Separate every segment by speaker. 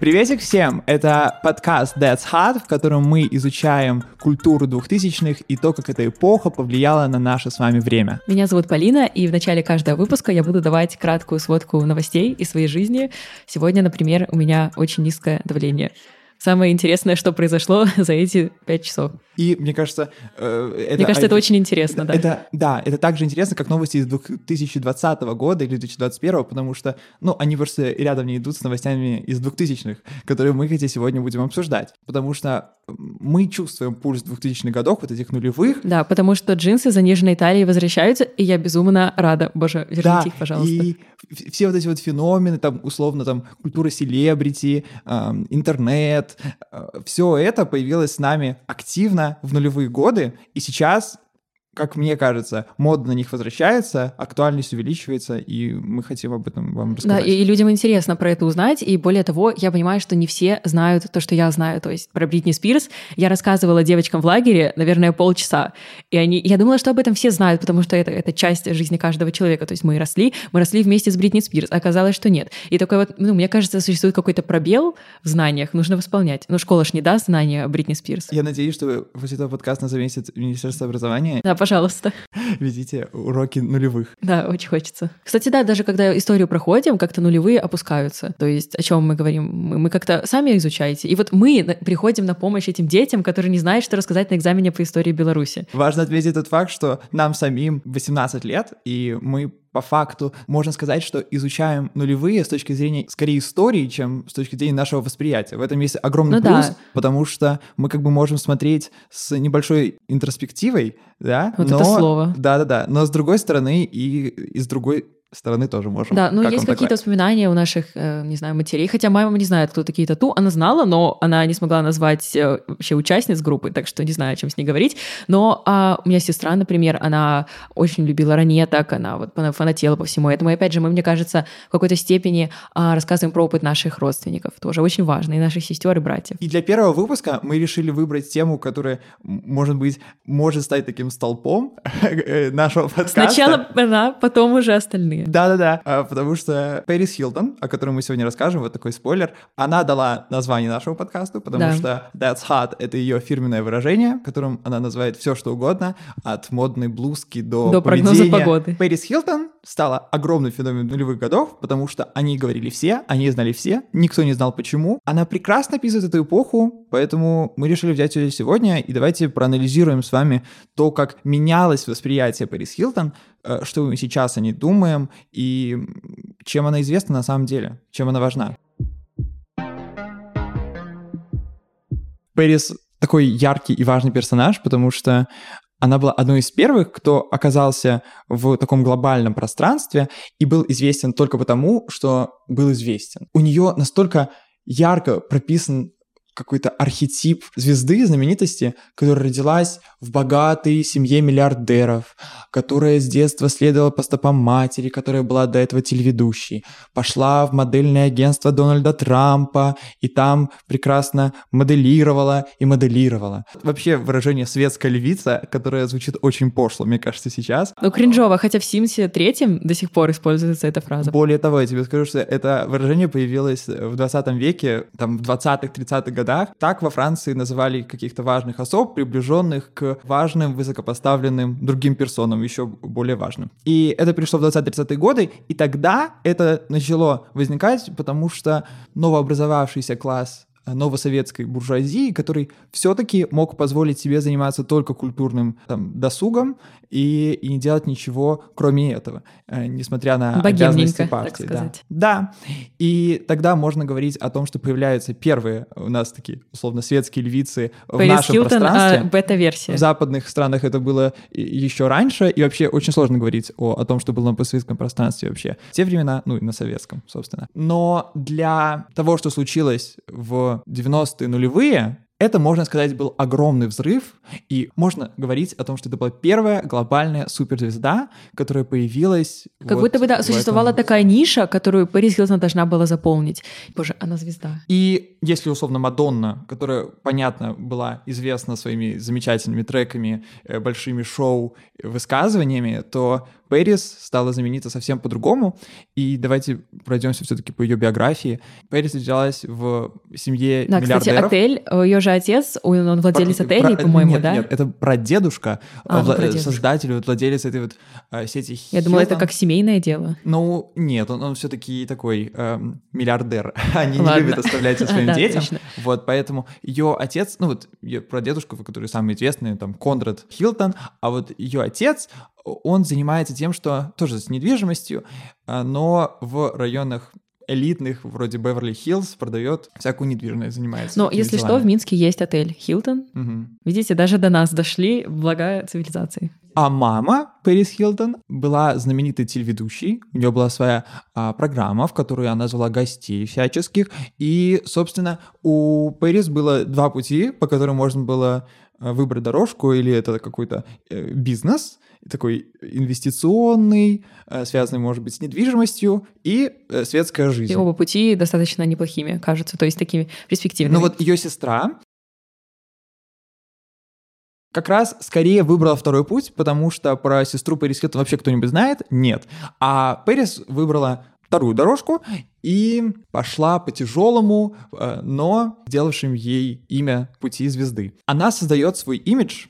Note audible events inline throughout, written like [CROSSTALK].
Speaker 1: Приветик всем! Это подкаст That's Hot, в котором мы изучаем культуру двухтысячных и то, как эта эпоха повлияла на наше с вами время.
Speaker 2: Меня зовут Полина, и в начале каждого выпуска я буду давать краткую сводку новостей из своей жизни. Сегодня, например, у меня очень низкое давление самое интересное, что произошло [LAUGHS] за эти пять часов.
Speaker 1: И мне кажется...
Speaker 2: Э, это, мне кажется, это очень интересно,
Speaker 1: это,
Speaker 2: да.
Speaker 1: Это, да, это так же интересно, как новости из 2020 года или 2021, потому что, ну, они просто рядом не идут с новостями из 2000-х, которые мы, хотя сегодня будем обсуждать. Потому что мы чувствуем пульс 2000-х годов, вот этих нулевых.
Speaker 2: Да, потому что джинсы заниженной талии возвращаются, и я безумно рада. Боже, верните да, их, пожалуйста.
Speaker 1: и все вот эти вот феномены, там, условно, там, культура селебрити, интернет, э, все это появилось с нами активно в нулевые годы, и сейчас как мне кажется, мода на них возвращается, актуальность увеличивается, и мы хотим об этом вам рассказать.
Speaker 2: Да, и людям интересно про это узнать, и более того, я понимаю, что не все знают то, что я знаю, то есть про Бритни Спирс. Я рассказывала девочкам в лагере, наверное, полчаса, и они, я думала, что об этом все знают, потому что это, это часть жизни каждого человека, то есть мы росли, мы росли вместе с Бритни Спирс, оказалось, что нет. И такой вот, ну, мне кажется, существует какой-то пробел в знаниях, нужно восполнять. Ну, школа ж не даст знания о Бритни Спирс.
Speaker 1: Я надеюсь, что после этого подкаста заметит Министерство образования.
Speaker 2: Да, пожалуйста. [LAUGHS]
Speaker 1: Ведите уроки нулевых.
Speaker 2: Да, очень хочется. Кстати, да, даже когда историю проходим, как-то нулевые опускаются. То есть о чем мы говорим? Мы, мы как-то сами изучаете. И вот мы приходим на помощь этим детям, которые не знают, что рассказать на экзамене по истории Беларуси.
Speaker 1: Важно отметить тот факт, что нам самим 18 лет, и мы по факту можно сказать, что изучаем нулевые с точки зрения скорее истории, чем с точки зрения нашего восприятия. В этом есть огромный ну, плюс, да. потому что мы как бы можем смотреть с небольшой интроспективой, да,
Speaker 2: вот
Speaker 1: но...
Speaker 2: это слово.
Speaker 1: Да-да-да, но с другой стороны и, и с другой стороны тоже можем.
Speaker 2: Да, ну есть какие-то воспоминания у наших, э, не знаю, матерей, хотя мама не знает, кто такие тату, она знала, но она не смогла назвать э, вообще участниц группы, так что не знаю, о чем с ней говорить. Но а, у меня сестра, например, она очень любила ранеток, она вот фанатела по всему этому. И опять же, мы, мне кажется, в какой-то степени а, рассказываем про опыт наших родственников, тоже очень важно, и наших сестер и братьев.
Speaker 1: И для первого выпуска мы решили выбрать тему, которая, может быть, может стать таким столпом э, нашего подкаста.
Speaker 2: Сначала она, потом уже остальные
Speaker 1: остальные. Да-да-да, а, потому что Пэрис Хилтон, о которой мы сегодня расскажем, вот такой спойлер, она дала название нашему подкасту, потому да. что That's Hot — это ее фирменное выражение, которым она называет все что угодно, от модной блузки до,
Speaker 2: до прогноза погоды.
Speaker 1: Пэрис Хилтон стала огромным феноменом нулевых годов, потому что они говорили все, они знали все, никто не знал почему. Она прекрасно описывает эту эпоху, поэтому мы решили взять ее сегодня, и давайте проанализируем с вами то, как менялось восприятие Пэрис Хилтон, что мы сейчас о ней думаем, и чем она известна на самом деле, чем она важна. Пэрис такой яркий и важный персонаж, потому что она была одной из первых, кто оказался в таком глобальном пространстве и был известен только потому, что был известен. У нее настолько ярко прописан какой-то архетип звезды, знаменитости, которая родилась в богатой семье миллиардеров, которая с детства следовала по стопам матери, которая была до этого телеведущей, пошла в модельное агентство Дональда Трампа и там прекрасно моделировала и моделировала. Вообще выражение «светская львица», которое звучит очень пошло, мне кажется, сейчас.
Speaker 2: Ну, кринжово, хотя в Симсе третьем до сих пор используется эта фраза.
Speaker 1: Более того, я тебе скажу, что это выражение появилось в 20 веке, там, в 20-х, 30-х годах, годах. Так во Франции называли каких-то важных особ, приближенных к важным, высокопоставленным другим персонам, еще более важным. И это пришло в 20-30-е годы, и тогда это начало возникать, потому что новообразовавшийся класс новосоветской буржуазии, который все-таки мог позволить себе заниматься только культурным там, досугом и, и не делать ничего, кроме этого, э, несмотря на обязанности партии. Да. да, и тогда можно говорить о том, что появляются первые у нас такие условно светские львицы в нашем Хилтон, пространстве.
Speaker 2: А, бета-версия.
Speaker 1: В западных странах это было еще раньше, и вообще очень сложно говорить о, о том, что было на постсоветском пространстве вообще. В те времена, ну и на советском, собственно. Но для того, что случилось в 90-е нулевые, это, можно сказать, был огромный взрыв, и можно говорить о том, что это была первая глобальная суперзвезда, которая появилась...
Speaker 2: Как вот будто бы, да, существовала этом... такая ниша, которую Пэрис Хилтон должна была заполнить. Боже, она звезда.
Speaker 1: И если, условно, Мадонна, которая, понятно, была известна своими замечательными треками, э, большими шоу, высказываниями, то Пэрис стала знаменита совсем по-другому, и давайте пройдемся все-таки по ее биографии. Пэрис родилась в семье
Speaker 2: да,
Speaker 1: миллиардеров.
Speaker 2: кстати, отель, ее же отец, он владелец
Speaker 1: Про-
Speaker 2: отелей,
Speaker 1: про-
Speaker 2: по-моему,
Speaker 1: нет,
Speaker 2: да?
Speaker 1: Нет, это прадедушка,
Speaker 2: А, ну,
Speaker 1: вла-
Speaker 2: прадедушка.
Speaker 1: создатель, вот владелец этой вот э, сети
Speaker 2: Я думала, это
Speaker 1: Hilton.
Speaker 2: как семейное дело.
Speaker 1: Ну, нет, он, он все-таки такой эм, миллиардер. [LAUGHS] Они
Speaker 2: Ладно.
Speaker 1: не любят оставлять своим [LAUGHS]
Speaker 2: Да,
Speaker 1: детям.
Speaker 2: точно.
Speaker 1: Вот, поэтому ее отец, ну вот, ее прадедушка, который самый известный, там, Конрад Хилтон, а вот ее отец, он занимается тем, что тоже с недвижимостью, а, но в районах элитных, вроде Беверли-Хиллз, продает всякую недвижимость, занимается.
Speaker 2: Но, если что, в Минске есть отель Хилтон.
Speaker 1: Мгм.
Speaker 2: Видите, даже до нас дошли блага цивилизации.
Speaker 1: А мама Пэрис Хилтон была знаменитой телеведущей. У нее была своя а, программа, в которой она звала гостей всяческих. И, собственно, у Пэрис было два пути, по которым можно было выбрать дорожку, или это какой-то э, бизнес, такой инвестиционный, э, связанный, может быть, с недвижимостью, и э, светская жизнь.
Speaker 2: И оба пути достаточно неплохими, кажется, то есть такими перспективными.
Speaker 1: Ну вот ее сестра как раз скорее выбрала второй путь, потому что про сестру Пэрис Хилтон вообще кто-нибудь знает? Нет. А Пэрис выбрала вторую дорожку и пошла по тяжелому, э, но сделавшим ей имя пути звезды. Она создает свой имидж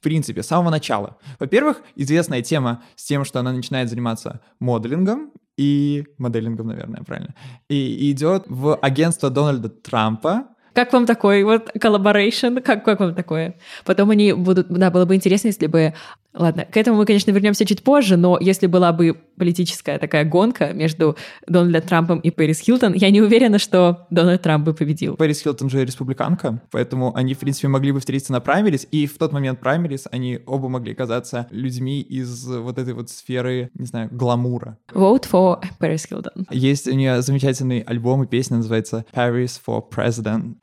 Speaker 1: в принципе, с самого начала. Во-первых, известная тема с тем, что она начинает заниматься моделингом и моделингом, наверное, правильно, и идет в агентство Дональда Трампа,
Speaker 2: Как вам такой вот collaboration? Как, как вам такое? Потом они будут... Да, было бы интересно, если бы... Ладно, к этому мы, конечно, вернемся чуть позже, но если была бы политическая такая гонка между Дональдом Трампом и Пэрис Хилтон, я не уверена, что Дональд Трамп бы победил.
Speaker 1: Пэрис Хилтон же республиканка, поэтому они, в принципе, могли бы встретиться на праймерис, и в тот момент праймерис они оба могли казаться людьми из вот этой вот сферы, не знаю, гламура.
Speaker 2: Vote for Пэрис Хилтон.
Speaker 1: Есть у нее замечательный альбом и песня, называется «Paris for President».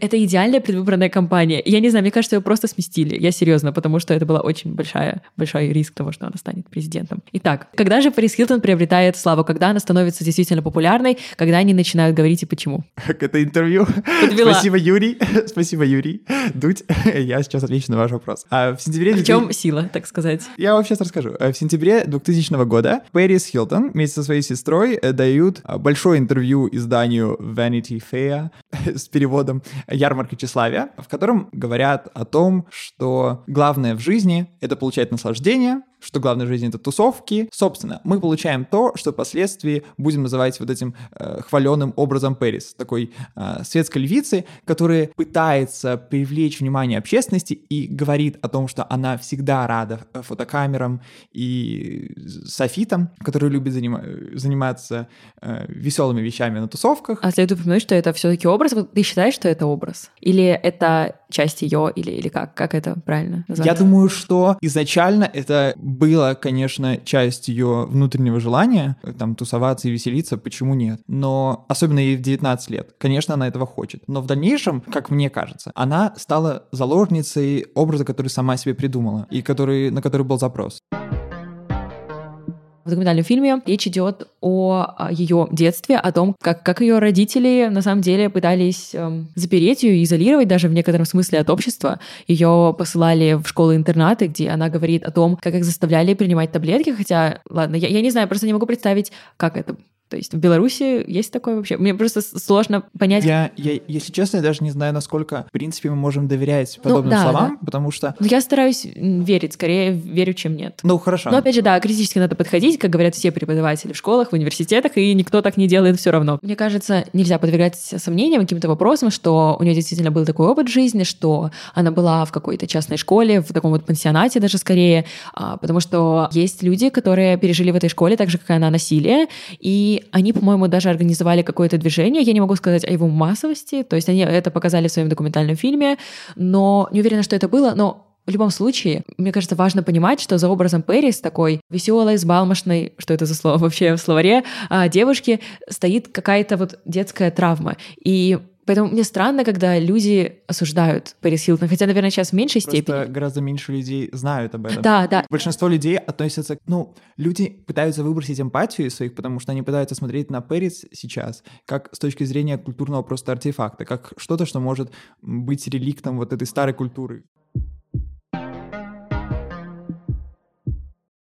Speaker 2: Это идеальная предвыборная кампания. Я не знаю, мне кажется, ее просто сместили. Я серьезно, потому что это была очень большая, большой риск того, что она станет президентом. Итак, когда же Пэрис Хилтон приобретает славу? Когда она становится действительно популярной? Когда они начинают говорить и почему?
Speaker 1: Как это интервью?
Speaker 2: Подвела.
Speaker 1: Спасибо, Юрий. [LAUGHS] Спасибо, Юрий. Дудь, [LAUGHS] я сейчас отвечу на ваш вопрос. А в сентябре...
Speaker 2: В чем сила, так сказать?
Speaker 1: Я вам сейчас расскажу. Э, В сентябре 2000 года Пэрис Хилтон вместе со своей сестрой э, дают а, большое интервью изданию Vanity Fair [LAUGHS] с переводом «Ярмарка тщеславия», в котором говорят о том, что главное в жизни — это получать наслаждение, что главное в жизни — это тусовки. Собственно, мы получаем то, что впоследствии будем называть вот этим э, хваленым образом Пэрис, такой э, светской львицы, которая пытается привлечь внимание общественности и говорит о том, что она всегда рада э, фотокамерам и софитам, которые любят занима- заниматься э, веселыми вещами на тусовках.
Speaker 2: А следует упомянуть, что это все-таки образ. Ты считаешь, что это образ? Или это часть ее, или, или как? Как это правильно назвать?
Speaker 1: Я думаю, что изначально это было, конечно, часть ее внутреннего желания, там, тусоваться и веселиться, почему нет? Но, особенно ей в 19 лет, конечно, она этого хочет. Но в дальнейшем, как мне кажется, она стала заложницей образа, который сама себе придумала, и который, на который был запрос.
Speaker 2: В документальном фильме речь идет о ее детстве, о том, как, как ее родители на самом деле пытались эм, запереть ее, изолировать даже в некотором смысле от общества. Ее посылали в школы-интернаты, где она говорит о том, как их заставляли принимать таблетки, хотя, ладно, я, я не знаю, просто не могу представить, как это. То есть в Беларуси есть такое вообще? Мне просто сложно понять.
Speaker 1: Я, я, если честно, я даже не знаю, насколько, в принципе, мы можем доверять подобным
Speaker 2: Ну да,
Speaker 1: словам, потому что...
Speaker 2: Но я стараюсь верить, скорее верю, чем нет.
Speaker 1: Ну, хорошо.
Speaker 2: Но опять же, да, критически надо подходить, как говорят все преподаватели в школах, в университетах, и никто так не делает все равно. Мне кажется, нельзя подвергать сомнениям каким-то вопросам, что у нее действительно был такой опыт жизни, что она была в какой-то частной школе, в таком вот пансионате даже скорее, а, потому что есть люди, которые пережили в этой школе так же, как и она, насилие, и они, по-моему, даже организовали какое-то движение, я не могу сказать о его массовости, то есть они это показали в своем документальном фильме, но не уверена, что это было, но в любом случае, мне кажется, важно понимать, что за образом Пэрис, такой веселой, сбалмошной, что это за слово вообще в словаре, а, девушки, стоит какая-то вот детская травма. И Поэтому мне странно, когда люди осуждают Пэрис Хилтон, хотя, наверное, сейчас в меньшей
Speaker 1: Просто
Speaker 2: степени.
Speaker 1: гораздо меньше людей знают об этом.
Speaker 2: Да, да.
Speaker 1: Большинство людей относятся, к- ну, люди пытаются выбросить эмпатию из своих, потому что они пытаются смотреть на Пэрис сейчас как с точки зрения культурного просто артефакта, как что-то, что может быть реликтом вот этой старой культуры.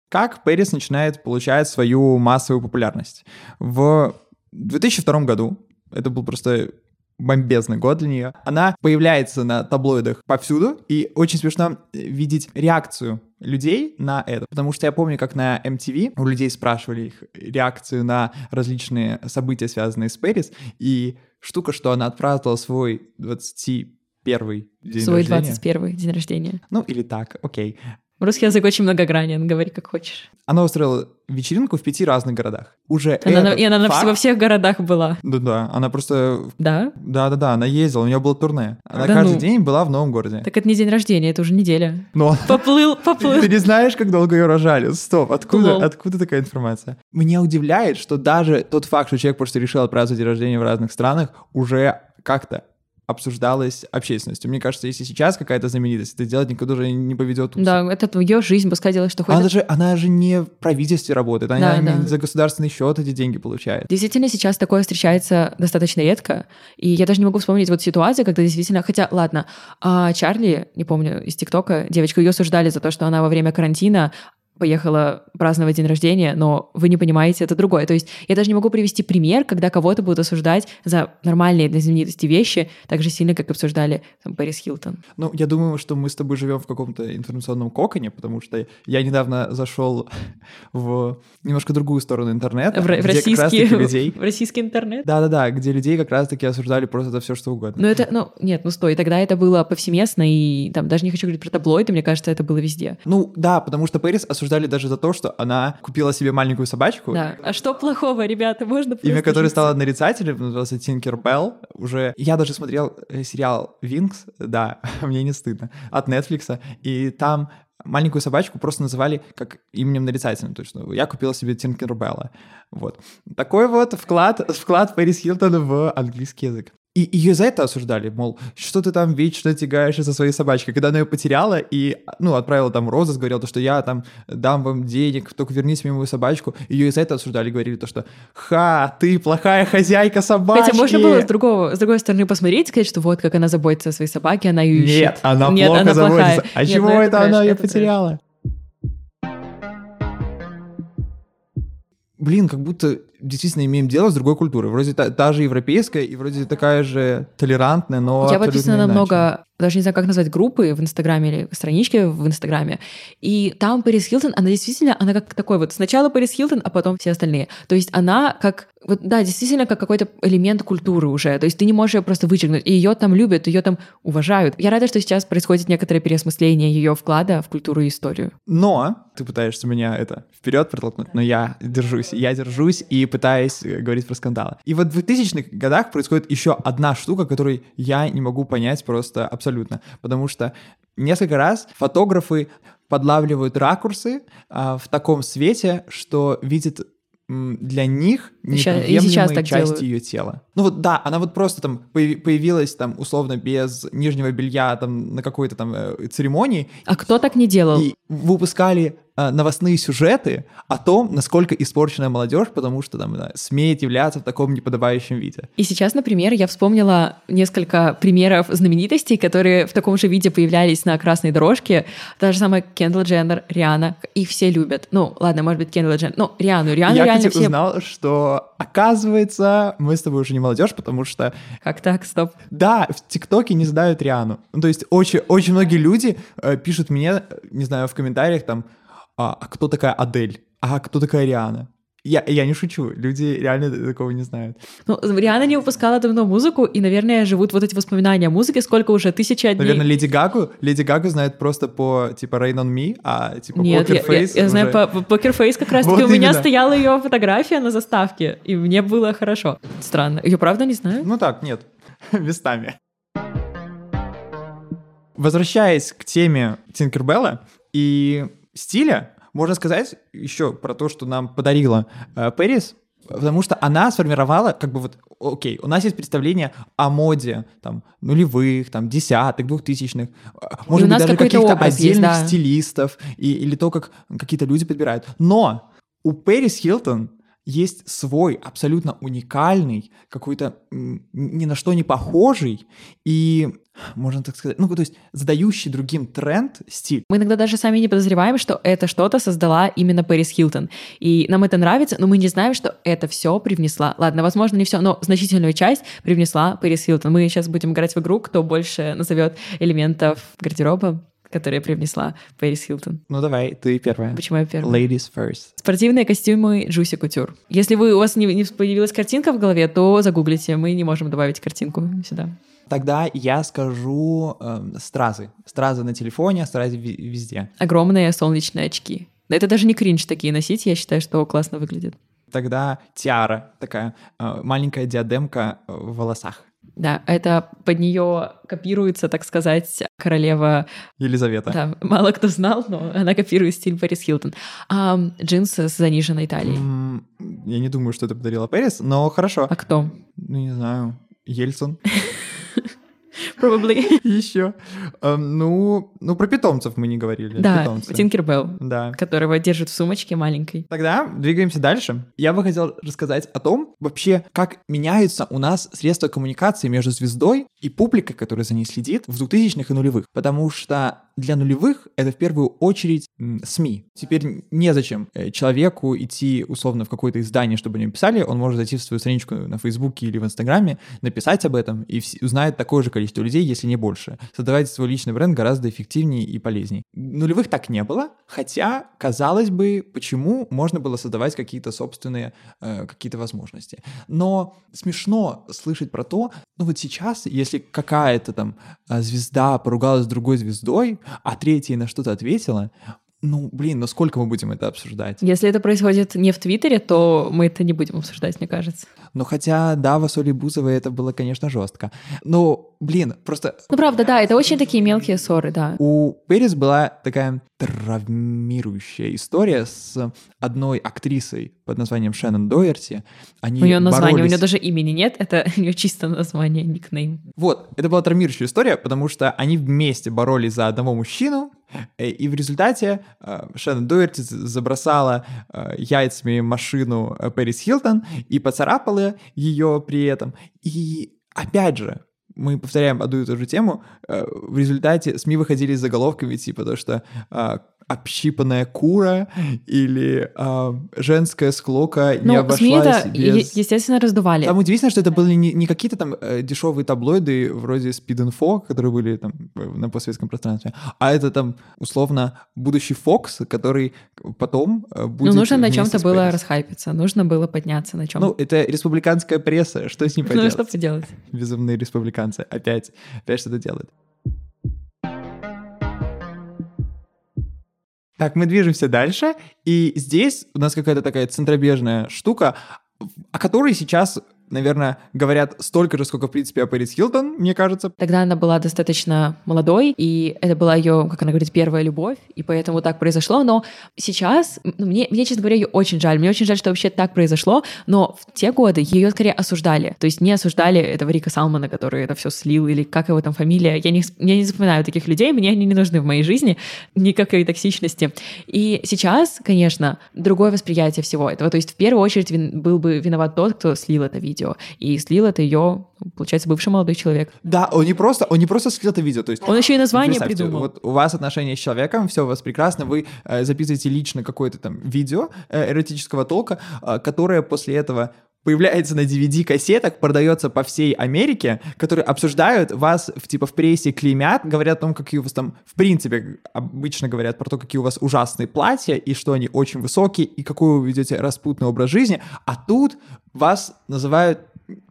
Speaker 1: Как Пэрис начинает получать свою массовую популярность? В 2002 году, это был просто бомбезный год для нее, она появляется на таблоидах повсюду, и очень смешно видеть реакцию людей на это, потому что я помню, как на MTV у людей спрашивали их реакцию на различные события, связанные с Пэрис, и штука, что она отпраздновала свой 21 день
Speaker 2: Свой
Speaker 1: рождения.
Speaker 2: 21 день рождения.
Speaker 1: Ну, или так, окей.
Speaker 2: Русский язык очень многогранен, говори как хочешь.
Speaker 1: Она устроила вечеринку в пяти разных городах. Уже
Speaker 2: Она и она
Speaker 1: факт-
Speaker 2: во всех городах была.
Speaker 1: Да-да, она просто...
Speaker 2: Да?
Speaker 1: Да-да-да, она ездила, у нее было турне. Она
Speaker 2: Да
Speaker 1: каждый
Speaker 2: ну.
Speaker 1: день была в новом городе.
Speaker 2: Так это не день рождения, это уже неделя.
Speaker 1: Но
Speaker 2: Поплыл, [LAUGHS] поплыл.
Speaker 1: ты не знаешь, как долго ее рожали. Стоп, откуда,
Speaker 2: Лол.
Speaker 1: откуда такая информация? Меня удивляет, что даже тот факт, что человек просто решил отпраздновать день рождения в разных странах, уже как-то обсуждалось общественностью. Мне кажется, если сейчас какая-то знаменитость это делать, никто уже не поведет ус.
Speaker 2: Да, это ее жизнь, пускай делает, что
Speaker 1: Она
Speaker 2: хочет.
Speaker 1: же, она же не в правительстве работает, она
Speaker 2: Да,
Speaker 1: не
Speaker 2: да.
Speaker 1: за государственный счет эти деньги получает.
Speaker 2: Действительно, сейчас такое встречается достаточно редко. И я даже не могу вспомнить вот ситуацию, когда действительно... Хотя, ладно, а Чарли, не помню, из ТикТока, девочку ее осуждали за то, что она во время карантина поехала праздновать день рождения, но вы не понимаете, это другое. То есть я даже не могу привести пример, когда кого-то будут осуждать за нормальные для знаменитости вещи так же сильно, как обсуждали там, Пэрис Хилтон.
Speaker 1: Ну, я думаю, что мы с тобой живем в каком-то информационном коконе, потому что я недавно зашел [LAUGHS] в немножко другую сторону интернета,
Speaker 2: В, ро- в
Speaker 1: где как
Speaker 2: российский,
Speaker 1: раз-таки [LAUGHS] людей...
Speaker 2: в российский интернет.
Speaker 1: Да-да-да, где людей как раз-таки осуждали просто за все, что угодно.
Speaker 2: Ну это, ну, нет, ну стой, тогда это было повсеместно, и там даже не хочу говорить про таблоиды, мне кажется, это было везде.
Speaker 1: Ну, да, потому что Пэрис осуждали даже за то, что она купила себе маленькую собачку,
Speaker 2: Да. А что плохого, ребята, можно
Speaker 1: имя которой стало нарицателем, назывался Тинкер Белл. Уже я даже смотрел э, сериал Винкс, да, [LAUGHS] мне не стыдно, от Netflix, и там маленькую собачку просто называли как именем нарицательным, то есть ну, я купила себе Тинкер Белла. Вот. Такой вот вклад, вклад Пэрис Хилтон в английский язык. И ее за это осуждали, мол, что ты там вечно тягаешься со своей собачкой. Когда она ее потеряла и, ну, отправила там розыск, говорила, то, что я там дам вам денег, только верните мне мою собачку. Ее и за это осуждали, говорили то, что «Ха, ты плохая хозяйка собачки!»
Speaker 2: Хотя можно было с, другого, с другой стороны посмотреть, сказать, что вот как она заботится о своей собаке, она ее ищет.
Speaker 1: Нет, она
Speaker 2: Нет,
Speaker 1: плохо
Speaker 2: она
Speaker 1: заботится.
Speaker 2: плохая.
Speaker 1: А
Speaker 2: Нет,
Speaker 1: чего
Speaker 2: ну
Speaker 1: это,
Speaker 2: трэш,
Speaker 1: она ее
Speaker 2: это трэш.
Speaker 1: потеряла? Блин, как будто действительно имеем дело с другой культурой. Вроде та, та же европейская и вроде такая же толерантная, но
Speaker 2: Я
Speaker 1: абсолютно
Speaker 2: подписана на
Speaker 1: иначе.
Speaker 2: много, даже не знаю, как назвать, группы в Инстаграме или странички в Инстаграме. И там Пэрис Хилтон, она действительно, она как такой вот, сначала Пэрис Хилтон, а потом все остальные. То есть она как, вот да, действительно как какой-то элемент культуры уже. То есть ты не можешь ее просто вычеркнуть. И ее там любят, ее там уважают. Я рада, что сейчас происходит некоторое переосмысление ее вклада в культуру и историю.
Speaker 1: Но ты пытаешься меня это вперед протолкнуть, но я держусь, я держусь и пытаюсь э, говорить про скандалы. И вот в 2000-х годах происходит еще одна штука, которую я не могу понять просто абсолютно, потому что несколько раз фотографы подлавливают ракурсы а, в таком свете, что видят м, для них
Speaker 2: так
Speaker 1: части
Speaker 2: делают.
Speaker 1: ее тела. Ну вот да, она вот просто там появи- появилась там условно без нижнего белья там на какой-то там э, церемонии,
Speaker 2: А кто так не делал?
Speaker 1: и выпускали новостные сюжеты о том, насколько испорченная молодежь, потому что там да, смеет являться в таком неподобающем виде.
Speaker 2: И сейчас, например, я вспомнила несколько примеров знаменитостей, которые в таком же виде появлялись на красной дорожке. Та же самая Кендалл Дженнер, Риана. Их все любят. Ну, ладно, может быть, Кендалл Дженнер. Ну, Риану. Риану
Speaker 1: Я,
Speaker 2: реально
Speaker 1: кстати,
Speaker 2: все...
Speaker 1: узнал, что, оказывается, мы с тобой уже не молодежь, потому что,
Speaker 2: Как так? Стоп.
Speaker 1: да, в ТикТоке не знают Риану. Ну, то есть очень, очень многие люди э, пишут мне, э, не знаю, в комментариях там, а, а кто такая Адель? А кто такая Риана? Я, я не шучу, люди реально такого не знают.
Speaker 2: Ну, Риана не выпускала давно музыку, и, наверное, живут вот эти воспоминания о музыке. Сколько уже? Тысяча дней?
Speaker 1: Наверное, Леди Гагу, Леди Гагу знают просто по, типа, Rain on Me, а, типа,
Speaker 2: Нет,
Speaker 1: Poker
Speaker 2: я, я-
Speaker 1: Face
Speaker 2: я знаю,
Speaker 1: уже-
Speaker 2: по, по Poker Face как раз-таки [LAUGHS]
Speaker 1: Вот
Speaker 2: у меня стояла ее фотография на заставке, и мне было хорошо. Странно. Ее правда не знаю?
Speaker 1: Ну так, нет, [LAUGHS] местами. Возвращаясь к теме Тинкербелла и стиля, можно сказать еще про то, что нам подарила э, Пэрис. Потому что она сформировала, как бы вот, окей, у нас есть представление о моде, там, нулевых, там, десятых, двухтысячных, а, может быть, даже каких-то
Speaker 2: образ есть,
Speaker 1: отдельных
Speaker 2: да.
Speaker 1: стилистов, и, или то, как какие-то люди подбирают. Но у Пэрис Хилтон есть свой абсолютно уникальный, какой-то ни на что не похожий и, можно так сказать, ну, то есть задающий другим тренд стиль.
Speaker 2: Мы иногда даже сами не подозреваем, что это что-то создала именно Пэрис Хилтон. И нам это нравится, но мы не знаем, что это все привнесла. Ладно, возможно, не все, но значительную часть привнесла Пэрис Хилтон. Мы сейчас будем играть в игру, кто больше назовет элементов гардероба, которые привнесла Пэрис Хилтон.
Speaker 1: Ну, давай, ты первая.
Speaker 2: Почему я первая?
Speaker 1: Ladies first.
Speaker 2: Спортивные костюмы Джуси Кутюр. Если вы, у вас не, не появилась картинка в голове, то загуглите. Мы не можем добавить картинку сюда.
Speaker 1: Тогда я скажу эм, стразы. Стразы на телефоне, стразы везде.
Speaker 2: Огромные солнечные очки. Да Это даже не кринж такие носить, я считаю, что классно выглядит.
Speaker 1: Тогда тиара, такая э, маленькая диадемка э, в волосах.
Speaker 2: Да, это под нее копируется, так сказать, королева.
Speaker 1: Елизавета.
Speaker 2: Да, мало кто знал, но она копирует стиль Пэрис Хилтон. А, джинсы с заниженной талией.
Speaker 1: Я не думаю, что это подарила Пэрис, но хорошо.
Speaker 2: А кто?
Speaker 1: Ну, не знаю. Ельцин. [LAUGHS] [LAUGHS]
Speaker 2: Probably.
Speaker 1: Еще. Эм, Ну, ну, про питомцев мы не говорили.
Speaker 2: Да,
Speaker 1: Питомцы.
Speaker 2: Тинкербелл,
Speaker 1: Да.
Speaker 2: которого держит в сумочке маленькой.
Speaker 1: Тогда двигаемся дальше. Я бы хотел рассказать о том, вообще, как меняются у нас средства коммуникации между звездой и публикой, которая за ней следит в 2000-х и нулевых. Потому что для нулевых это в первую очередь СМИ. Теперь незачем э, человеку идти условно в какое-то издание, чтобы они писали. Он может зайти в свою страничку на Фейсбуке или в Инстаграме, написать об этом и узнает такое же количество людей, если не больше. Создавать свой личный бренд гораздо эффективнее и полезнее. Нулевых так не было, хотя, казалось бы, почему можно было создавать какие-то собственные э, какие-то возможности. Но смешно слышать про то, ну вот сейчас, если какая-то там э, звезда поругалась с другой звездой, а третья на что-то ответила, ну, блин, ну сколько мы будем это обсуждать?
Speaker 2: Если это происходит не в Твиттере, то мы это не будем обсуждать, мне кажется.
Speaker 1: Ну, хотя, да, в Соли Бузовой это было, конечно, жестко. Но, блин, просто
Speaker 2: Ну, правда, да, это очень такие мелкие ссоры, да.
Speaker 1: У Пэрис была такая травмирующая история с одной актрисой под названием Шеннон Доерти. Они
Speaker 2: У нее название, у
Speaker 1: боролись-
Speaker 2: нее даже имени нет, это [LAUGHS] у нее чисто название, никнейм.
Speaker 1: Вот, это была травмирующая история, потому что они вместе боролись за одного мужчину, и в результате э, Шеннон Дуэрти забросала э, яйцами машину э, Пэрис Хилтон и поцарапала ее при этом. И опять же, мы повторяем одну и ту же тему, э, в результате СМИ выходили с заголовками типа то, что э, общипанная кура или э, женская склока не
Speaker 2: Ну, СМИ
Speaker 1: обошлась
Speaker 2: это,
Speaker 1: без...
Speaker 2: е- естественно, раздували.
Speaker 1: Там удивительно, что это были не, не какие-то там э, дешевые таблоиды вроде Speed Info, которые были там в- на постсоветском пространстве, а это там условно будущий Fox, который потом э, будет
Speaker 2: ну, нужно на чем-то было расхайпиться, нужно было подняться на чем.
Speaker 1: Ну, это республиканская пресса, что с ним [LAUGHS]
Speaker 2: Ну,
Speaker 1: поделать?
Speaker 2: что поделать?
Speaker 1: Безумные республиканцы опять, опять что-то делают. Так, мы движемся дальше, и здесь у нас какая-то такая центробежная штука, о которой сейчас, наверное, говорят столько же, сколько, в принципе, о Пэрис Хилтон, мне кажется.
Speaker 2: Тогда она была достаточно молодой, и это была ее, как она говорит, первая любовь, и поэтому так произошло. Но сейчас, ну, мне, мне, честно говоря, ее очень жаль. Мне очень жаль, что вообще так произошло, но в те годы ее скорее осуждали. То есть не осуждали этого Рика Салмана, который это все слил, или как его там фамилия. Я не, я не запоминаю таких людей, мне они не нужны в моей жизни, никакой токсичности. И сейчас, конечно, другое восприятие всего этого. То есть в первую очередь вин- был бы виноват тот, кто слил это видео. И слил это ее, получается, бывший молодой человек.
Speaker 1: Да, он не просто, он не просто слил это видео, то есть
Speaker 2: Он еще и название придумал.
Speaker 1: Вот у вас отношения с человеком, все у вас прекрасно, вы э, записываете лично какое-то там видео э, эротического толка, э, которое после этого появляется на DVD-кассетах, продается по всей Америке, которые обсуждают вас в, типа в прессе, клеймят, говорят о том, какие у вас там, в принципе, обычно говорят про то, какие у вас ужасные платья, и что они очень высокие, и какой вы ведете распутный образ жизни, а тут вас называют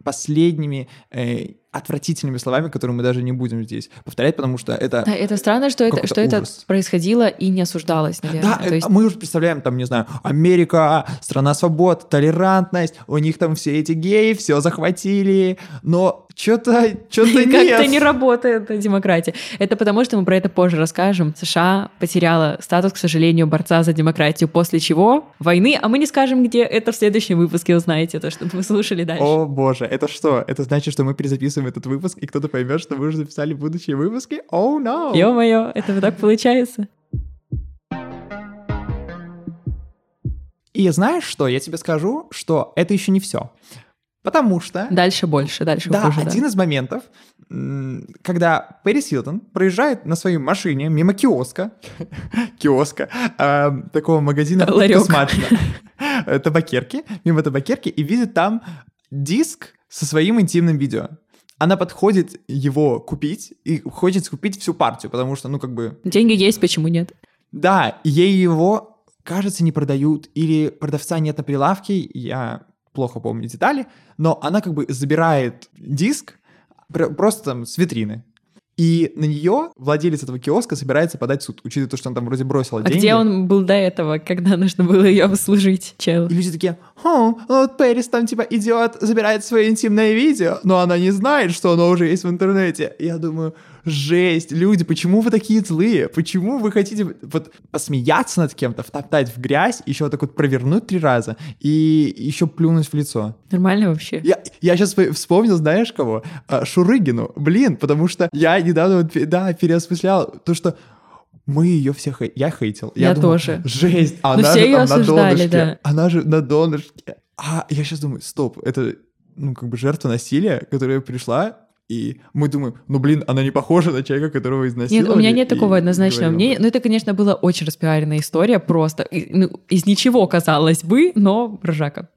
Speaker 1: последними э, отвратительными словами, которые мы даже не будем здесь повторять, потому что это...
Speaker 2: Да, это странно, что это, что это происходило и не осуждалось, наверное.
Speaker 1: Да,
Speaker 2: То есть,
Speaker 1: мы уже представляем, там, не знаю, Америка, страна свобод, толерантность, у них там все эти геи, все захватили, но что-то, что-то [LAUGHS]
Speaker 2: Как-то
Speaker 1: нет.
Speaker 2: не работает эта демократия. Это потому, что мы про это позже расскажем. США потеряла статус, к сожалению, борца за демократию, после чего войны, а мы не скажем, где это в следующем выпуске узнаете, то, чтобы вы слушали дальше.
Speaker 1: О боже, это что? Это значит, что мы перезаписываем этот выпуск, и кто-то поймет, что мы уже записали будущие выпуски? О, oh, no!
Speaker 2: Ё-моё, это вот так получается.
Speaker 1: И знаешь что? Я тебе скажу, что это еще не все. Потому что...
Speaker 2: Дальше больше, дальше
Speaker 1: Да,
Speaker 2: хуже, да.
Speaker 1: один из моментов, когда Пэрис Хилтон проезжает на своей машине мимо киоска, [LAUGHS] киоска, а, такого магазина [LAUGHS] смачно, э, табакерки, мимо табакерки, и видит там диск со своим интимным видео. Она подходит его купить и хочет купить всю партию, потому что, ну, как бы,
Speaker 2: Деньги есть, почему нет?
Speaker 1: да, ей его, кажется, не продают, или продавца нет на прилавке, я плохо помню детали, но она как бы забирает диск пр- просто там с витрины. И на нее владелец этого киоска собирается подать в суд, учитывая то, что он там вроде бросила
Speaker 2: А
Speaker 1: деньги.
Speaker 2: где он был до этого, когда нужно было ее обслужить, чел?
Speaker 1: И люди такие, «Хм, вот Пэрис там типа идет, забирает свое интимное видео, но она не знает, что оно уже есть в интернете. Я думаю, жесть, люди, почему вы такие злые? Почему вы хотите вот посмеяться над кем-то, втоптать в грязь, еще вот так вот провернуть три раза и еще плюнуть в лицо?
Speaker 2: Нормально вообще?
Speaker 1: Я, я сейчас вспомнил, знаешь кого? А, Шурыгину. Блин, потому что я недавно, вот, да, переосмыслял то, что мы ее все хей... Я хейтил.
Speaker 2: Я
Speaker 1: думаю,
Speaker 2: тоже.
Speaker 1: Жесть.
Speaker 2: Ну,
Speaker 1: Она
Speaker 2: все
Speaker 1: же
Speaker 2: её
Speaker 1: там на донышке.
Speaker 2: да.
Speaker 1: Она же на донышке. А я сейчас думаю, стоп, это, ну, как бы жертва насилия, которая пришла, и мы думаем, ну, блин, она не похожа на человека, которого
Speaker 2: Нет,
Speaker 1: изнасиловали.
Speaker 2: у меня нет такого однозначного мнения. Но это, конечно, была очень распиаренная история, просто ну, из ничего, казалось бы, но ржака.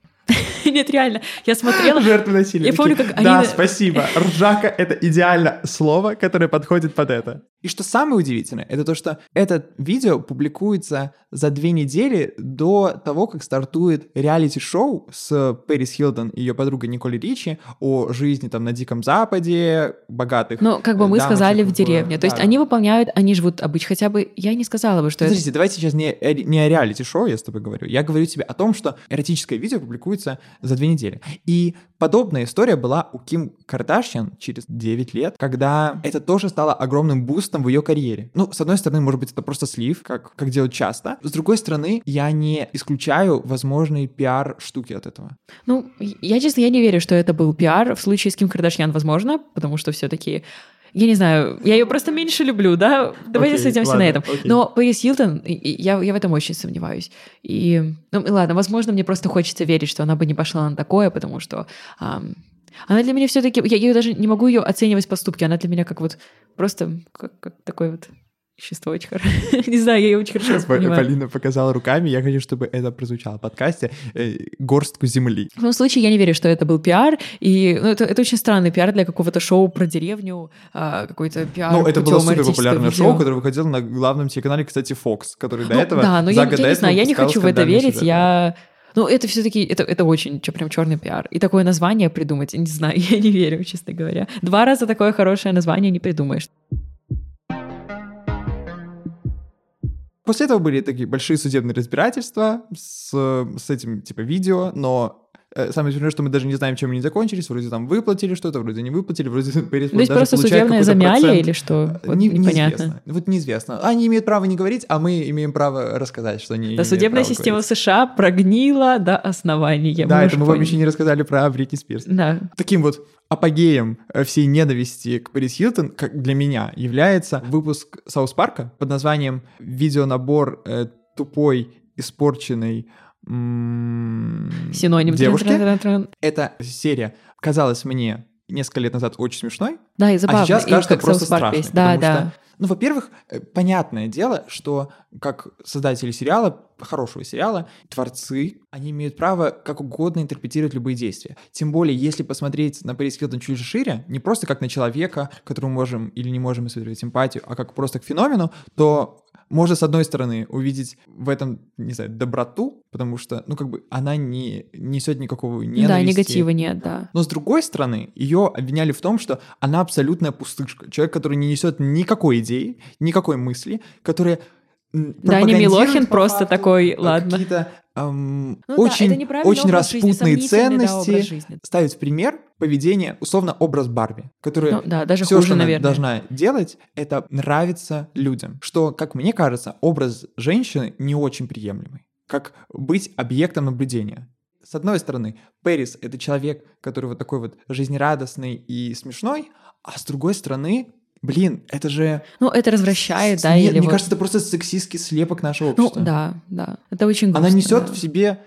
Speaker 2: [LAUGHS] Нет, реально. Я смотрела,
Speaker 1: Жертвы насилия.
Speaker 2: Я помню, как
Speaker 1: Да, спасибо. [LAUGHS] Ржака — это идеально слово, которое подходит под это. И что самое удивительное, это то, что это видео публикуется за две недели до того, как стартует реалити-шоу с Пэрис Хилтон и ее подругой Николь Ричи о жизни там на Диком Западе, богатых
Speaker 2: ну, как бы мы
Speaker 1: дамочек
Speaker 2: сказали в деревне. То есть они выполняют, они живут обычно. Хотя бы я не сказала бы, что это...
Speaker 1: Подождите, давайте сейчас не, не о реалити-шоу я с тобой говорю. Я говорю тебе о том, что эротическое видео публикуется за две недели. И подобная история была у Ким Кардашьян через 9 лет, когда это тоже стало огромным бустом в ее карьере. Ну, с одной стороны, может быть, это просто слив, как, как делают часто. С другой стороны, я не исключаю возможные пиар-штуки от этого.
Speaker 2: Ну, я, честно, я не верю, что это был пиар. В случае с Ким Кардашьян, возможно, потому что все-таки я не знаю, я ее просто меньше люблю, да? Давайте
Speaker 1: Окей,
Speaker 2: сойдемся
Speaker 1: ладно,
Speaker 2: на этом.
Speaker 1: окей.
Speaker 2: Но Пэрис Хилтон, я, я в этом очень сомневаюсь. И, ну, и ладно, возможно, мне просто хочется верить, что она бы не пошла на такое, потому что ам, она для меня все-таки, я ее даже не могу ее оценивать поступки, она для меня как вот просто как, как такой вот существо очень хорошее. [LAUGHS] Не знаю, я ее очень хорошо
Speaker 1: П-
Speaker 2: воспринимаю.
Speaker 1: Полина показала руками, я хочу, чтобы это прозвучало в подкасте, э, горстку земли.
Speaker 2: В любом случае, я не верю, что это был пиар. И ну, это, это очень странный пиар для какого-то шоу про деревню, а, какой-то пиар.
Speaker 1: Ну, это было супер популярное
Speaker 2: видео.
Speaker 1: шоу, которое выходило на главном телеканале, кстати, Fox, который до
Speaker 2: Ну,
Speaker 1: этого
Speaker 2: да, но я, я
Speaker 1: до
Speaker 2: не знаю, я не хочу в это верить.
Speaker 1: сюжеты.
Speaker 2: Я ну, это все-таки, это, это очень чё, прям черный пиар. И такое название придумать, не знаю, [LAUGHS] я не верю, честно говоря. Два раза такое хорошее название не придумаешь.
Speaker 1: После этого были такие большие судебные разбирательства с, с этим, типа, видео, но самое смешное, что мы даже не знаем, чем они закончились. Вроде там выплатили что-то, вроде не выплатили, вроде Пэрис
Speaker 2: То есть просто судебное замяли
Speaker 1: процент.
Speaker 2: или что? Вот
Speaker 1: Не-
Speaker 2: непонятно.
Speaker 1: Неизвестно. Вот неизвестно. Они имеют право не говорить, а мы имеем право рассказать, что они
Speaker 2: Да, судебная система
Speaker 1: говорить.
Speaker 2: США прогнила до основания.
Speaker 1: Да,
Speaker 2: мы
Speaker 1: это мы вам
Speaker 2: поняли.
Speaker 1: еще не рассказали про Бритни Спирс.
Speaker 2: Да.
Speaker 1: Таким вот апогеем э, всей ненависти к Пэрис Хилтон, как для меня, является выпуск Саус Парка под названием «Видеонабор э, тупой, испорченной м,
Speaker 2: Синоним.
Speaker 1: девушки». Эта серия казалась мне несколько лет назад очень смешной,
Speaker 2: Да, и забавно.
Speaker 1: а сейчас
Speaker 2: и
Speaker 1: кажется
Speaker 2: как
Speaker 1: просто страшной.
Speaker 2: есть. Да, да.
Speaker 1: что, ну, во-первых, э, понятное дело, что как создатели сериала, хорошего сериала, творцы, они имеют право как угодно интерпретировать любые действия. Тем более, если посмотреть на Пэрис Хилтон чуть шире, не просто как на человека, которому можем или не можем испытывать симпатию, а как просто к феномену, то можно, с одной стороны, увидеть в этом, не знаю, доброту, потому что, ну, как бы она не несет никакого ненависти.
Speaker 2: Да, негатива нет, да.
Speaker 1: Но с другой стороны, ее обвиняли в том, что она абсолютная пустышка. Человек, который не несет никакой идеи, никакой мысли, которая
Speaker 2: Да, не Милохин
Speaker 1: по
Speaker 2: просто
Speaker 1: факту,
Speaker 2: такой,
Speaker 1: э,
Speaker 2: ладно.
Speaker 1: Какие-то эм,
Speaker 2: Ну да,
Speaker 1: очень,
Speaker 2: неправильный
Speaker 1: очень
Speaker 2: жизни,
Speaker 1: распутные
Speaker 2: да,
Speaker 1: ценности
Speaker 2: образ жизни.
Speaker 1: ставить в пример поведение, условно, образ Барби, которая
Speaker 2: Ну да, даже
Speaker 1: все,
Speaker 2: хуже,
Speaker 1: что она
Speaker 2: наверное.
Speaker 1: должна делать, это нравится людям. Что, как мне кажется, образ женщины не очень приемлемый. Как быть объектом наблюдения. С одной стороны, Пэрис — это человек, который вот такой вот жизнерадостный и смешной, а с другой стороны, блин, это же...
Speaker 2: Ну, это развращает, да,
Speaker 1: Нет,
Speaker 2: или
Speaker 1: мне
Speaker 2: вот-
Speaker 1: кажется, это просто сексистский слепок нашего
Speaker 2: Ну,
Speaker 1: общества.
Speaker 2: да, да. Это очень
Speaker 1: Она
Speaker 2: грустно,
Speaker 1: несет
Speaker 2: да.
Speaker 1: в себе,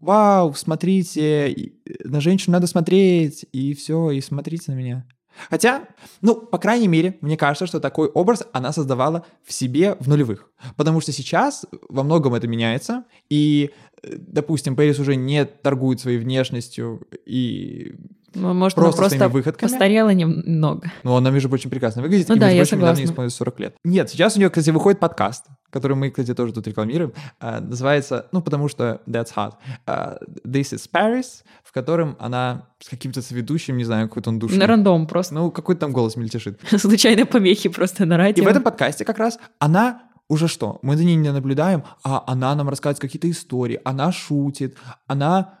Speaker 1: вау, смотрите, и- на женщину надо смотреть, и все, и смотрите на меня. Хотя, ну, по крайней мере, мне кажется, что такой образ она создавала в себе в нулевых. Потому что сейчас во многом это меняется, и, э, допустим, Пэрис уже не торгует своей внешностью, и...
Speaker 2: Ну, Может,
Speaker 1: Просто
Speaker 2: она
Speaker 1: своими
Speaker 2: просто
Speaker 1: выходками.
Speaker 2: постарела немного.
Speaker 1: Ну, она, между прочим, прекрасно выглядит.
Speaker 2: Ну
Speaker 1: и,
Speaker 2: да,
Speaker 1: между
Speaker 2: я
Speaker 1: прочим, недавно ей
Speaker 2: согласна.
Speaker 1: исполнилось 40 лет. Нет, сейчас у нее, кстати, выходит подкаст, который мы, кстати, тоже тут рекламируем. а, называется, ну, потому что That's Hot. а, This is Paris, в котором она с каким-то соведущим, не знаю, какой-то он душный.
Speaker 2: На рандом просто.
Speaker 1: Ну, какой-то там голос мельтешит. [LAUGHS]
Speaker 2: Случайно помехи просто на
Speaker 1: И
Speaker 2: радио.
Speaker 1: в этом подкасте как раз она уже что? Мы за ней не наблюдаем, а она нам рассказывает какие-то истории, она шутит, она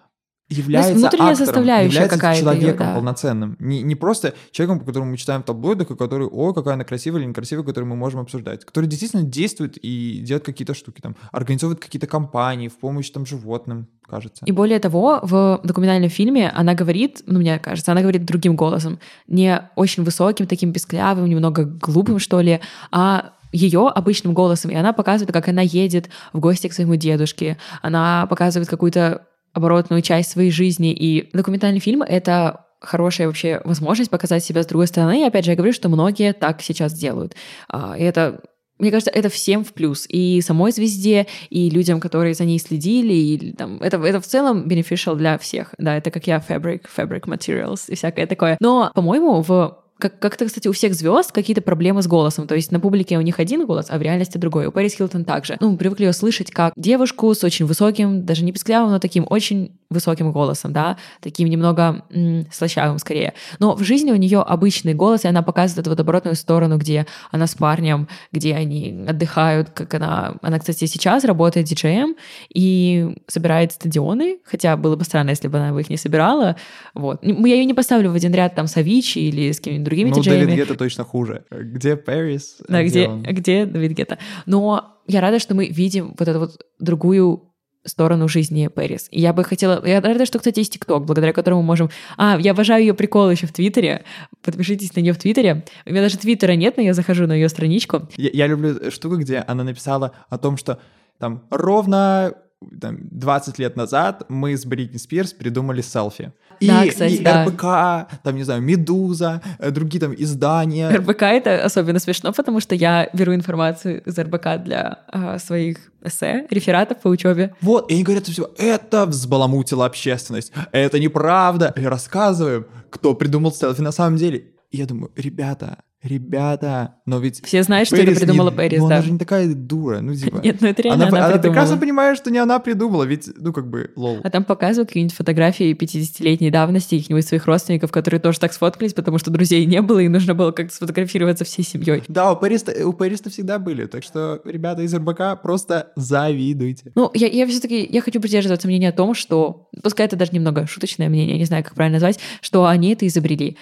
Speaker 1: является
Speaker 2: внутренняя
Speaker 1: актором,
Speaker 2: составляющая
Speaker 1: является человеком
Speaker 2: да.
Speaker 1: полноценным. Не, не просто человеком, по которому мы читаем и который, ой, какая она красивая или некрасивая, который мы можем обсуждать. Который действительно действует и делает какие-то штуки, там, организовывает какие-то кампании в помощь там животным, кажется.
Speaker 2: И более того, в документальном фильме она говорит, ну, мне кажется, она говорит другим голосом, не очень высоким, таким песклявым, немного глупым, что ли, а ее обычным голосом. И она показывает, как она едет в гости к своему дедушке. Она показывает какую-то оборотную часть своей жизни. И документальный фильм — это хорошая вообще возможность показать себя с другой стороны. И опять же, я говорю, что многие так сейчас делают. А, И это мне кажется, это всем в плюс. И самой звезде, и людям, которые за ней следили. И, там, это, это в целом beneficial для всех. Да, это как я, fabric, fabric materials и всякое такое. Но, по-моему, в как- как-то, кстати, у всех звезд какие-то проблемы с голосом. То есть на публике у них один голос, а в реальности другой. У Пэрис Хилтон также. Ну, мы привыкли ее слышать как девушку с очень высоким, даже не песклявым, но таким очень высоким голосом, да, таким немного м, слащавым скорее. Но в жизни у нее обычный голос, и она показывает эту вот оборотную сторону, где она с парнем, где они отдыхают, как она... Она, кстати, сейчас работает диджеем и собирает стадионы, хотя было бы странно, если бы она бы их не собирала. Вот. Я ее не поставлю в один ряд там с Авичи или с какими-нибудь другими
Speaker 1: Ну,
Speaker 2: диджеями.
Speaker 1: Дэвид Гетта точно хуже. Где Пэрис?
Speaker 2: Да,
Speaker 1: а
Speaker 2: где,
Speaker 1: он?
Speaker 2: где Давид Гетта. Но я рада, что мы видим вот эту вот другую сторону жизни Пэрис. И я бы хотела... Я рада, что, кстати, есть ТикТок, благодаря которому мы можем... А, я обожаю ее прикол еще в Твиттере. Подпишитесь на нее в Твиттере. У меня даже Твиттера нет, но я захожу на ее страничку.
Speaker 1: Я, я люблю штуку, где она написала о том, что там ровно там, 20 лет назад мы с Бритни Спирс придумали селфи. И,
Speaker 2: Да, кстати,
Speaker 1: и
Speaker 2: да.
Speaker 1: РБК, там, не знаю, Медуза, э, другие там издания.
Speaker 2: РБК это особенно смешно, потому что я беру информацию из РБК для а, своих эссе, рефератов по учебе.
Speaker 1: Вот, и они говорят, все, это взбаламутило общественность, это неправда. И рассказываем, кто придумал селфи на самом деле. И я думаю, ребята, ребята, но ведь...
Speaker 2: Все знают, что
Speaker 1: Пэрис
Speaker 2: это придумала
Speaker 1: не-
Speaker 2: Пэрис,
Speaker 1: ну,
Speaker 2: да.
Speaker 1: она же не такая дура, ну типа... [LAUGHS]
Speaker 2: Нет, ну это реально
Speaker 1: она,
Speaker 2: она,
Speaker 1: она прекрасно понимает, что не она придумала, ведь, ну как бы, лол.
Speaker 2: А там показывают какие-нибудь фотографии 50-летней давности каких-нибудь своих родственников, которые тоже так сфоткались, потому что друзей не было, и нужно было как-то сфотографироваться всей семьей.
Speaker 1: Да, у Пэриста, у Пэриста всегда были, так что, ребята из РБК, просто завидуйте.
Speaker 2: Ну, я, я все-таки я хочу придерживаться мнения о том, что, пускай это даже немного шуточное мнение, не знаю, как правильно назвать, что они это изобрели.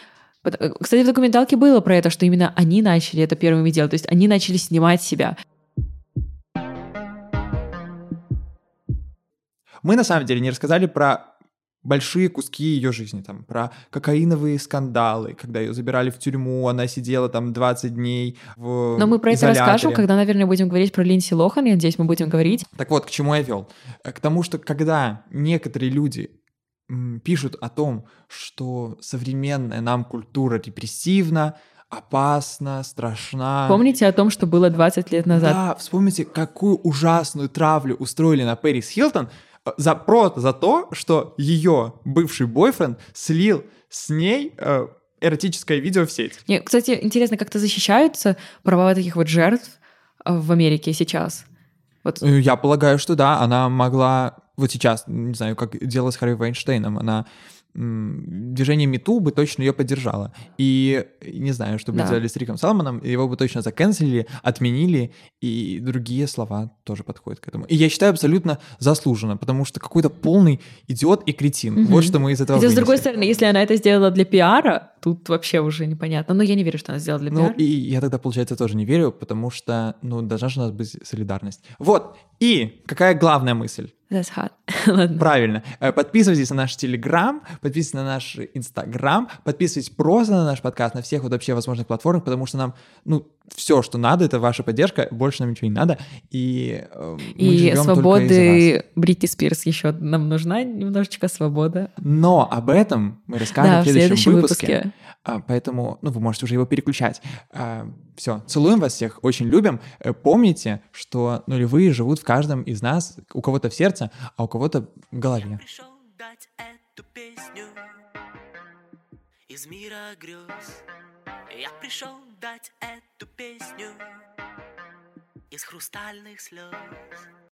Speaker 2: Э, Кстати, в документалке было про это, что именно они начали это первыми делать, то есть они начали снимать себя.
Speaker 1: Мы, на самом деле, не рассказали про большие куски ее жизни, там, про кокаиновые скандалы, когда ее забирали в тюрьму, она сидела там 20 дней в
Speaker 2: Но мы про это
Speaker 1: изоляторе.
Speaker 2: расскажем, когда, наверное, будем говорить про Линдси Лохан, я надеюсь, мы будем говорить.
Speaker 1: Так вот, к чему я вел? Э, К тому, что когда некоторые люди пишут о том, что современная нам культура репрессивна, опасна, страшна.
Speaker 2: Помните о том, что было 20 лет назад?
Speaker 1: Да, вспомните, какую ужасную травлю устроили на Пэрис Хилтон э, за, просто за то, что ее бывший бойфренд слил с ней э, эротическое видео в сеть.
Speaker 2: Не, кстати, интересно, как-то защищаются права таких вот жертв э, в Америке сейчас? Вот
Speaker 1: Э, Я полагаю, что да, она могла вот сейчас, не знаю, как дело с Харви Вайнштейном, она движение Мету бы точно ее поддержало. И не знаю, что бы
Speaker 2: Да.
Speaker 1: сделали с Риком Салманом, его бы точно заканцелили, отменили, и другие слова тоже подходят к этому. И я считаю абсолютно заслуженно, потому что какой-то полный идиот и кретин.
Speaker 2: Мгм.
Speaker 1: Вот что мы из этого
Speaker 2: Хотя, с другой стороны, если она это сделала для пиара, тут вообще уже непонятно. Но я не верю, что она сделала для
Speaker 1: Ну,
Speaker 2: пиара.
Speaker 1: и я тогда, получается, тоже не верю, потому что, ну, должна же у нас быть солидарность. Вот, и какая главная мысль?
Speaker 2: That's hot. [LAUGHS] Ладно.
Speaker 1: Правильно. Э, Подписывайтесь на наш Телеграм, подписывайтесь на наш Инстаграм, подписывайтесь просто на наш подкаст на всех вот вообще возможных платформах, потому что нам, ну, все, что надо, это ваша поддержка, больше нам ничего не надо, и э, мы
Speaker 2: И свободы Бритни Спирс еще нам нужна немножечко свобода.
Speaker 1: Но об этом мы расскажем
Speaker 2: Да,
Speaker 1: в следующем, выпуске.
Speaker 2: выпуске.
Speaker 1: А, Поэтому, ну, вы можете уже его переключать. Все, целуем вас всех, очень любим. Э, Помните, что нулевые живут в каждом из нас, у кого-то в сердце, а у кого-то в голове.
Speaker 3: пришел дать эту песню из мира грез. Я пришел дать эту песню из хрустальных слез.